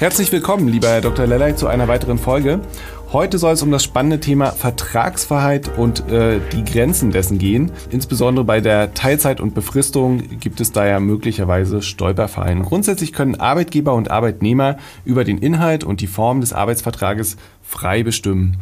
Herzlich willkommen, lieber Herr Dr. Lellay, zu einer weiteren Folge. Heute soll es um das spannende Thema Vertragsfreiheit und äh, die Grenzen dessen gehen. Insbesondere bei der Teilzeit und Befristung gibt es da ja möglicherweise Stolperfallen. Grundsätzlich können Arbeitgeber und Arbeitnehmer über den Inhalt und die Form des Arbeitsvertrages frei bestimmen.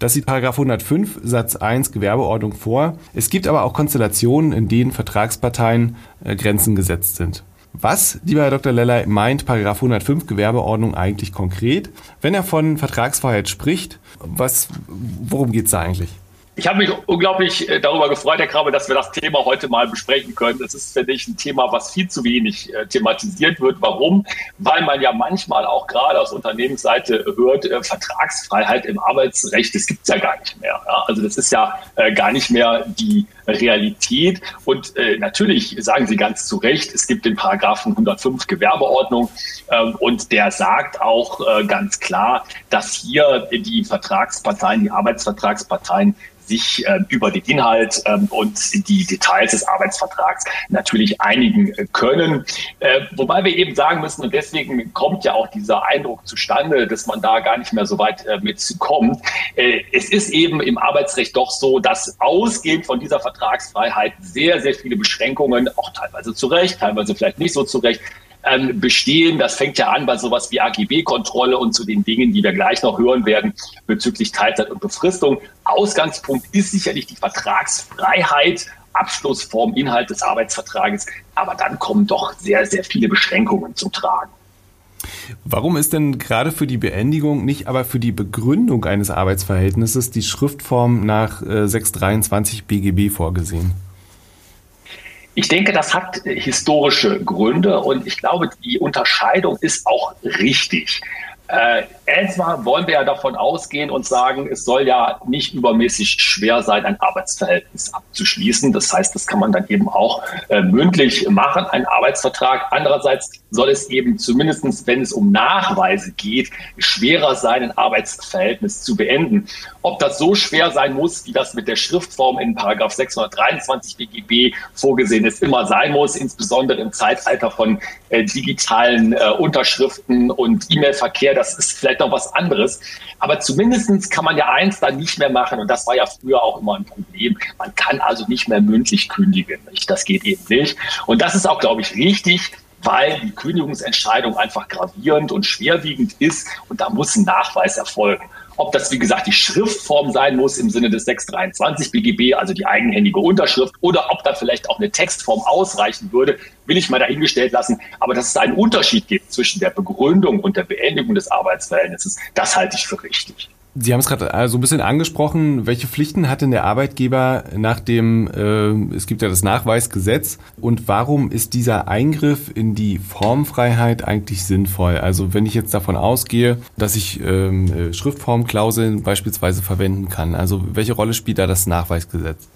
Das sieht 105 Satz 1 Gewerbeordnung vor. Es gibt aber auch Konstellationen, in denen Vertragsparteien äh, Grenzen gesetzt sind. Was, lieber Herr Dr. Lellay, meint 105 Gewerbeordnung eigentlich konkret? Wenn er von Vertragsfreiheit spricht, was, worum geht es da eigentlich? Ich habe mich unglaublich äh, darüber gefreut, Herr Krabbe, dass wir das Thema heute mal besprechen können. Das ist, finde ich, ein Thema, was viel zu wenig äh, thematisiert wird. Warum? Weil man ja manchmal auch gerade aus Unternehmensseite hört, äh, Vertragsfreiheit im Arbeitsrecht, das gibt es ja gar nicht mehr. Ja? Also das ist ja äh, gar nicht mehr die Realität. Und äh, natürlich sagen Sie ganz zu Recht, es gibt den Paragraphen 105 Gewerbeordnung ähm, und der sagt auch äh, ganz klar, dass hier die Vertragsparteien, die Arbeitsvertragsparteien sich äh, über den Inhalt ähm, und die Details des Arbeitsvertrags natürlich einigen äh, können. Äh, wobei wir eben sagen müssen, und deswegen kommt ja auch dieser Eindruck zustande, dass man da gar nicht mehr so weit äh, mitkommt. Äh, es ist eben im Arbeitsrecht doch so, dass ausgehend von dieser Vertragsfreiheit sehr, sehr viele Beschränkungen, auch teilweise zu Recht, teilweise vielleicht nicht so zu Recht, ähm, bestehen. Das fängt ja an bei sowas wie AGB-Kontrolle und zu den Dingen, die wir gleich noch hören werden bezüglich Teilzeit und Befristung. Ausgangspunkt ist sicherlich die Vertragsfreiheit. Abschlussform, Inhalt des Arbeitsvertrages. Aber dann kommen doch sehr, sehr viele Beschränkungen zum Tragen. Warum ist denn gerade für die Beendigung, nicht aber für die Begründung eines Arbeitsverhältnisses die Schriftform nach äh, 623 BGB vorgesehen? Ich denke, das hat historische Gründe und ich glaube, die Unterscheidung ist auch richtig. Äh, erstmal wollen wir ja davon ausgehen und sagen, es soll ja nicht übermäßig schwer sein, ein Arbeitsverhältnis abzuschließen. Das heißt, das kann man dann eben auch äh, mündlich machen, ein Arbeitsvertrag. Andererseits soll es eben zumindestens, wenn es um Nachweise geht, schwerer sein, ein Arbeitsverhältnis zu beenden. Ob das so schwer sein muss, wie das mit der Schriftform in Paragraph 623 BGB vorgesehen ist, immer sein muss, insbesondere im Zeitalter von äh, digitalen äh, Unterschriften und E-Mail-Verkehr, das ist vielleicht noch was anderes. Aber zumindest kann man ja eins dann nicht mehr machen und das war ja früher auch immer ein Problem. Man kann also nicht mehr mündlich kündigen. Das geht eben nicht. Und das ist auch, glaube ich, richtig weil die Kündigungsentscheidung einfach gravierend und schwerwiegend ist und da muss ein Nachweis erfolgen. Ob das, wie gesagt, die Schriftform sein muss im Sinne des 623 BGB, also die eigenhändige Unterschrift, oder ob da vielleicht auch eine Textform ausreichen würde, will ich mal dahingestellt lassen. Aber dass es einen Unterschied gibt zwischen der Begründung und der Beendigung des Arbeitsverhältnisses, das halte ich für richtig. Sie haben es gerade äh, so ein bisschen angesprochen. Welche Pflichten hat denn der Arbeitgeber nach dem, äh, es gibt ja das Nachweisgesetz und warum ist dieser Eingriff in die Formfreiheit eigentlich sinnvoll? Also wenn ich jetzt davon ausgehe, dass ich ähm, äh, Schriftformklauseln beispielsweise verwenden kann, also welche Rolle spielt da das Nachweisgesetz?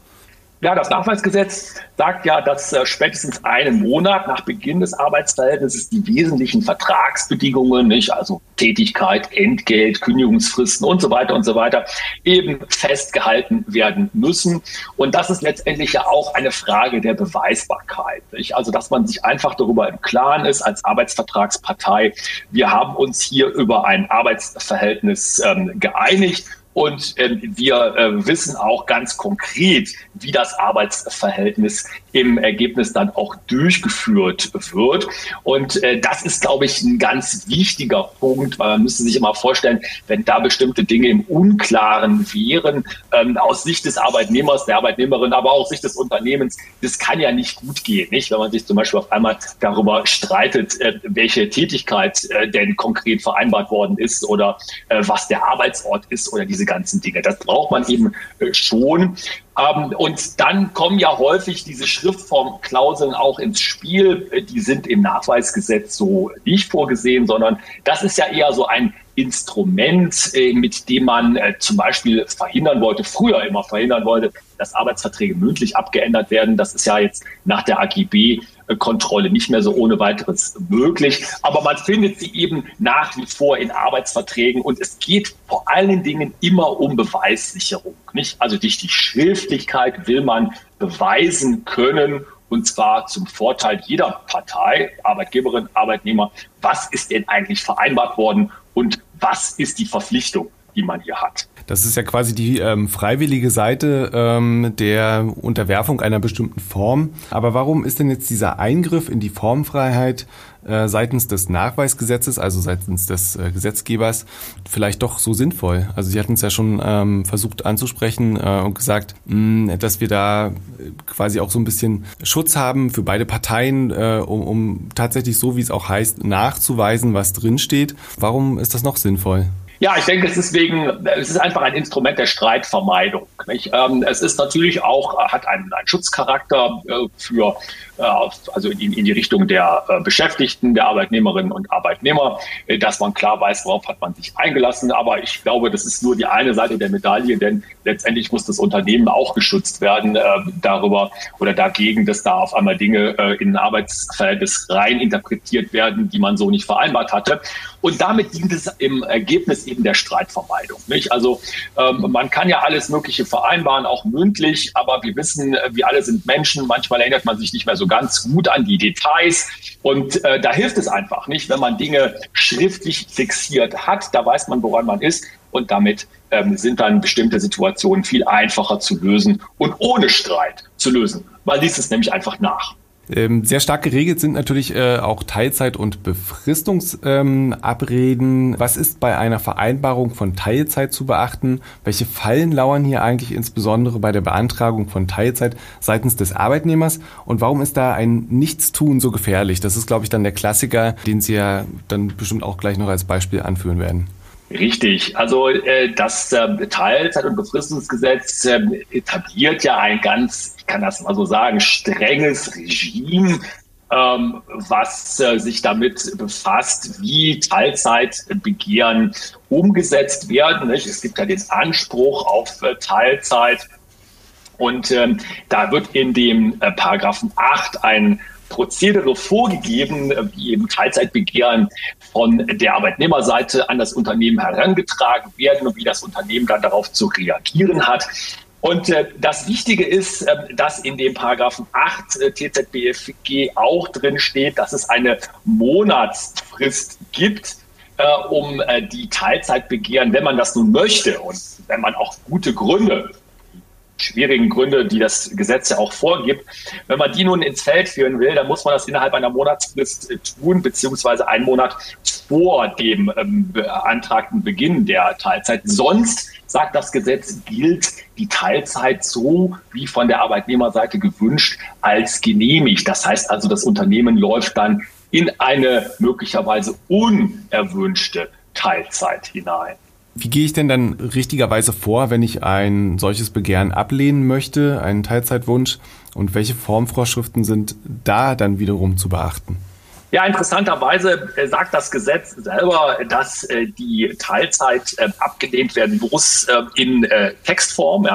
Ja, das Nachweisgesetz sagt ja, dass äh, spätestens einen Monat nach Beginn des Arbeitsverhältnisses die wesentlichen Vertragsbedingungen, nicht, also Tätigkeit, Entgelt, Kündigungsfristen und so weiter und so weiter, eben festgehalten werden müssen. Und das ist letztendlich ja auch eine Frage der Beweisbarkeit. Nicht? Also, dass man sich einfach darüber im Klaren ist als Arbeitsvertragspartei, wir haben uns hier über ein Arbeitsverhältnis ähm, geeinigt und äh, wir äh, wissen auch ganz konkret, wie das Arbeitsverhältnis im Ergebnis dann auch durchgeführt wird. Und äh, das ist, glaube ich, ein ganz wichtiger Punkt, weil man müsste sich immer vorstellen, wenn da bestimmte Dinge im Unklaren wären, ähm, aus Sicht des Arbeitnehmers, der Arbeitnehmerin, aber auch aus Sicht des Unternehmens, das kann ja nicht gut gehen, nicht? Wenn man sich zum Beispiel auf einmal darüber streitet, äh, welche Tätigkeit äh, denn konkret vereinbart worden ist oder äh, was der Arbeitsort ist oder diese diese ganzen Dinge. Das braucht man eben äh, schon. Ähm, und dann kommen ja häufig diese Schriftformklauseln auch ins Spiel. Die sind im Nachweisgesetz so nicht vorgesehen, sondern das ist ja eher so ein Instrument, äh, mit dem man äh, zum Beispiel verhindern wollte, früher immer verhindern wollte, dass Arbeitsverträge mündlich abgeändert werden. Das ist ja jetzt nach der AGB Kontrolle nicht mehr so ohne weiteres möglich. Aber man findet sie eben nach wie vor in Arbeitsverträgen und es geht vor allen Dingen immer um Beweissicherung. Nicht? Also durch die Schriftlichkeit will man beweisen können, und zwar zum Vorteil jeder Partei, Arbeitgeberin, Arbeitnehmer, was ist denn eigentlich vereinbart worden und was ist die Verpflichtung, die man hier hat. Das ist ja quasi die ähm, freiwillige Seite ähm, der Unterwerfung einer bestimmten Form. Aber warum ist denn jetzt dieser Eingriff in die Formfreiheit äh, seitens des Nachweisgesetzes, also seitens des äh, Gesetzgebers, vielleicht doch so sinnvoll? Also Sie hatten es ja schon ähm, versucht anzusprechen äh, und gesagt, mh, dass wir da quasi auch so ein bisschen Schutz haben für beide Parteien, äh, um, um tatsächlich so, wie es auch heißt, nachzuweisen, was drinsteht. Warum ist das noch sinnvoll? Ja, ich denke, es ist wegen, es ist einfach ein Instrument der Streitvermeidung. Ähm, es ist natürlich auch, hat einen, einen Schutzcharakter äh, für äh, also in, in die Richtung der äh, Beschäftigten, der Arbeitnehmerinnen und Arbeitnehmer, äh, dass man klar weiß, worauf hat man sich eingelassen. Aber ich glaube, das ist nur die eine Seite der Medaille, denn letztendlich muss das Unternehmen auch geschützt werden darüber oder dagegen, dass da auf einmal Dinge in ein Arbeitsverhältnis rein interpretiert werden, die man so nicht vereinbart hatte. Und damit dient es im Ergebnis eben der Streitvermeidung. Nicht? Also ähm, man kann ja alles Mögliche vereinbaren, auch mündlich, aber wir wissen, wir alle sind Menschen. Manchmal erinnert man sich nicht mehr so so ganz gut an die Details. Und äh, da hilft es einfach nicht, wenn man Dinge schriftlich fixiert hat. Da weiß man, woran man ist. Und damit ähm, sind dann bestimmte Situationen viel einfacher zu lösen und ohne Streit zu lösen. Man liest es nämlich einfach nach. Ähm, sehr stark geregelt sind natürlich äh, auch Teilzeit- und Befristungsabreden. Ähm, Was ist bei einer Vereinbarung von Teilzeit zu beachten? Welche Fallen lauern hier eigentlich insbesondere bei der Beantragung von Teilzeit seitens des Arbeitnehmers? Und warum ist da ein Nichtstun so gefährlich? Das ist, glaube ich, dann der Klassiker, den Sie ja dann bestimmt auch gleich noch als Beispiel anführen werden. Richtig. Also äh, das äh, Teilzeit- und Befristungsgesetz äh, etabliert ja ein ganz, ich kann das mal so sagen, strenges Regime, ähm, was äh, sich damit befasst, wie Teilzeitbegehren umgesetzt werden. Nicht? Es gibt ja den Anspruch auf äh, Teilzeit. Und ähm, da wird in dem äh, Paragraphen 8 ein Prozedere vorgegeben, wie eben Teilzeitbegehren von der Arbeitnehmerseite an das Unternehmen herangetragen werden und wie das Unternehmen dann darauf zu reagieren hat. Und äh, das Wichtige ist, äh, dass in dem Paragraphen 8 äh, TZBFG auch drin steht, dass es eine Monatsfrist gibt, um die Teilzeitbegehren, wenn man das nun möchte und wenn man auch gute Gründe schwierigen Gründe, die das Gesetz ja auch vorgibt. Wenn man die nun ins Feld führen will, dann muss man das innerhalb einer Monatsfrist äh, tun, beziehungsweise einen Monat vor dem ähm, beantragten Beginn der Teilzeit. Sonst sagt das Gesetz, gilt die Teilzeit so wie von der Arbeitnehmerseite gewünscht als genehmigt. Das heißt also, das Unternehmen läuft dann in eine möglicherweise unerwünschte Teilzeit hinein. Wie gehe ich denn dann richtigerweise vor, wenn ich ein solches Begehren ablehnen möchte, einen Teilzeitwunsch? Und welche Formvorschriften sind da dann wiederum zu beachten? Ja, interessanterweise äh, sagt das Gesetz selber, dass äh, die Teilzeit äh, abgelehnt werden muss in Textform.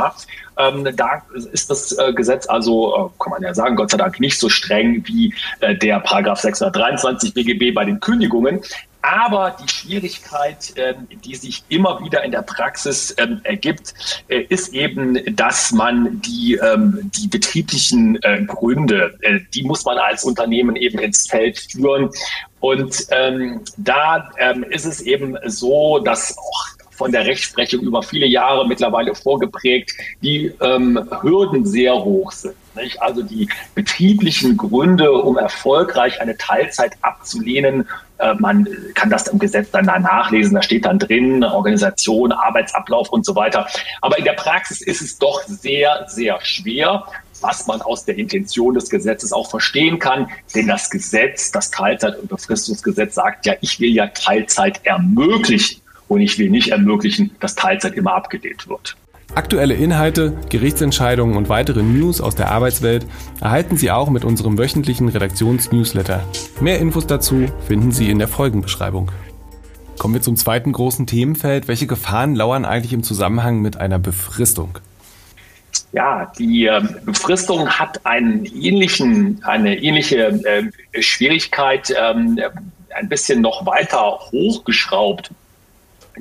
Ähm, da ist das Gesetz also, kann man ja sagen, Gott sei Dank nicht so streng wie der Paragraph 623 BGB bei den Kündigungen. Aber die Schwierigkeit, ähm, die sich immer wieder in der Praxis ähm, ergibt, äh, ist eben, dass man die, ähm, die betrieblichen äh, Gründe, äh, die muss man als Unternehmen eben ins Feld führen. Und da ist es eben so, dass auch von der Rechtsprechung über viele Jahre mittlerweile vorgeprägt, die ähm, Hürden sehr hoch sind. Nicht? Also die betrieblichen Gründe, um erfolgreich eine Teilzeit abzulehnen, äh, man kann das im Gesetz dann nachlesen, da steht dann drin, Organisation, Arbeitsablauf und so weiter. Aber in der Praxis ist es doch sehr, sehr schwer was man aus der Intention des Gesetzes auch verstehen kann. Denn das Gesetz, das Teilzeit- und Befristungsgesetz sagt ja, ich will ja Teilzeit ermöglichen und ich will nicht ermöglichen, dass Teilzeit immer abgelehnt wird. Aktuelle Inhalte, Gerichtsentscheidungen und weitere News aus der Arbeitswelt erhalten Sie auch mit unserem wöchentlichen Redaktionsnewsletter. Mehr Infos dazu finden Sie in der Folgenbeschreibung. Kommen wir zum zweiten großen Themenfeld. Welche Gefahren lauern eigentlich im Zusammenhang mit einer Befristung? Ja, die äh, Befristung hat einen ähnlichen, eine ähnliche äh, Schwierigkeit ähm, ein bisschen noch weiter hochgeschraubt.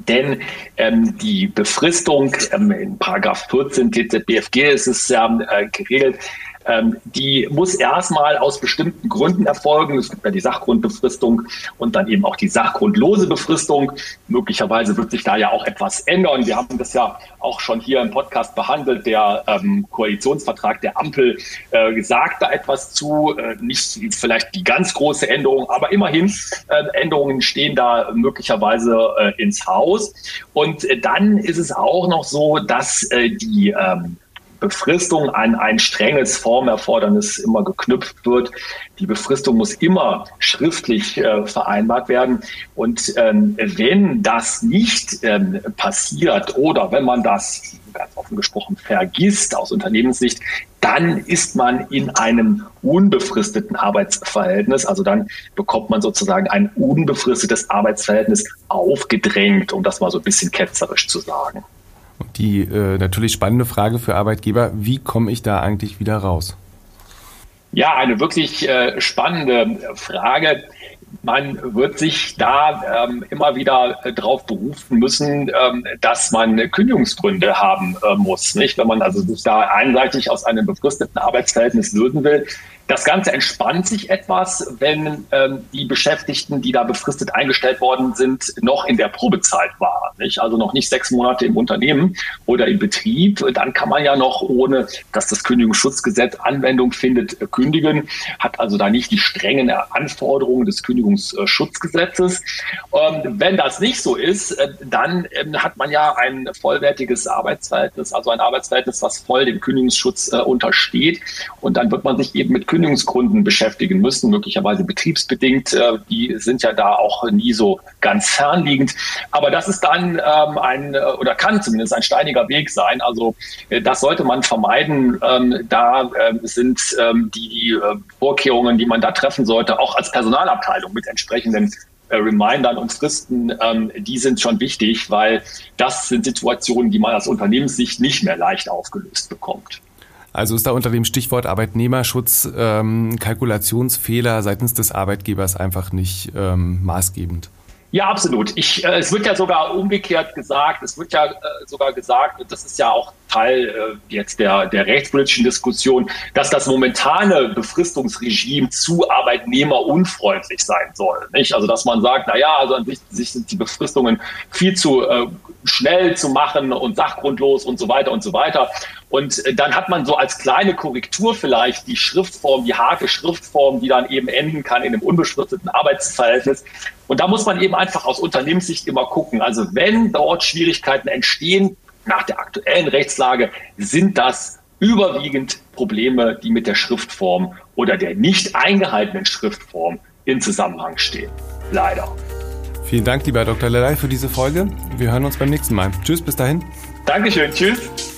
Denn ähm, die Befristung ähm, in Paragraph 14 TZBFG ist es ja äh, geregelt, ähm, die muss erstmal aus bestimmten Gründen erfolgen. Es gibt ja die Sachgrundbefristung und dann eben auch die sachgrundlose Befristung. Möglicherweise wird sich da ja auch etwas ändern. Wir haben das ja auch schon hier im Podcast behandelt. Der ähm, Koalitionsvertrag der Ampel äh, sagt da etwas zu. Äh, nicht vielleicht die ganz große Änderung, aber immerhin äh, Änderungen stehen da möglicherweise äh, ins Haus. Und äh, dann ist es auch noch so, dass äh, die ähm, Befristung an ein strenges Formerfordernis immer geknüpft wird. Die Befristung muss immer schriftlich äh, vereinbart werden. Und ähm, wenn das nicht ähm, passiert oder wenn man das ganz offen gesprochen vergisst aus Unternehmenssicht, dann ist man in einem unbefristeten Arbeitsverhältnis. Also dann bekommt man sozusagen ein unbefristetes Arbeitsverhältnis aufgedrängt, um das mal so ein bisschen ketzerisch zu sagen. Und die äh, natürlich spannende Frage für Arbeitgeber, wie komme ich da eigentlich wieder raus? Ja, eine wirklich äh, spannende Frage. Man wird sich da ähm, immer wieder äh, darauf berufen müssen, ähm, dass man Kündigungsgründe haben äh, muss. Nicht? Wenn man also sich da einseitig aus einem befristeten Arbeitsverhältnis lösen will, das Ganze entspannt sich etwas, wenn ähm, die Beschäftigten, die da befristet eingestellt worden sind, noch in der Probezeit waren. Nicht? Also noch nicht sechs Monate im Unternehmen oder im Betrieb. Dann kann man ja noch, ohne dass das Kündigungsschutzgesetz Anwendung findet, kündigen. Hat also da nicht die strengen Anforderungen des Kündigungsschutzgesetzes. Ähm, wenn das nicht so ist, äh, dann ähm, hat man ja ein vollwertiges Arbeitsverhältnis, also ein Arbeitsverhältnis, was voll dem Kündigungsschutz äh, untersteht. Und dann wird man sich eben mit Kündigungsschutz Kündigungsgründen beschäftigen müssen, möglicherweise betriebsbedingt. Äh, die sind ja da auch nie so ganz fernliegend. Aber das ist dann ähm, ein äh, oder kann zumindest ein steiniger Weg sein. Also äh, das sollte man vermeiden. Ähm, da sind ähm, die Vorkehrungen, die man da treffen sollte, auch als Personalabteilung mit entsprechenden Remindern und Fristen, die sind schon wichtig, weil das sind Situationen, die man aus Unternehmenssicht nicht mehr leicht aufgelöst bekommt. Also ist da unter dem Stichwort Arbeitnehmerschutz ähm, Kalkulationsfehler seitens des Arbeitgebers einfach nicht ähm, maßgebend. Ja, absolut. Ich, äh, es wird ja sogar umgekehrt gesagt, es wird ja äh, sogar gesagt, und das ist ja auch Teil äh, jetzt der, der rechtspolitischen Diskussion, dass das momentane Befristungsregime zu arbeitnehmerunfreundlich sein soll. Nicht? Also dass man sagt, na ja, also an sich, sich sind die Befristungen viel zu äh, schnell zu machen und sachgrundlos und so weiter und so weiter. Und äh, dann hat man so als kleine Korrektur vielleicht die Schriftform, die harte Schriftform, die dann eben enden kann in einem unbefristeten Arbeitsverhältnis. Und da muss man eben einfach aus Unternehmenssicht immer gucken. Also wenn dort Schwierigkeiten entstehen, nach der aktuellen Rechtslage, sind das überwiegend Probleme, die mit der Schriftform oder der nicht eingehaltenen Schriftform in Zusammenhang stehen. Leider. Vielen Dank, lieber Dr. Lelei, für diese Folge. Wir hören uns beim nächsten Mal. Tschüss, bis dahin. Dankeschön, tschüss.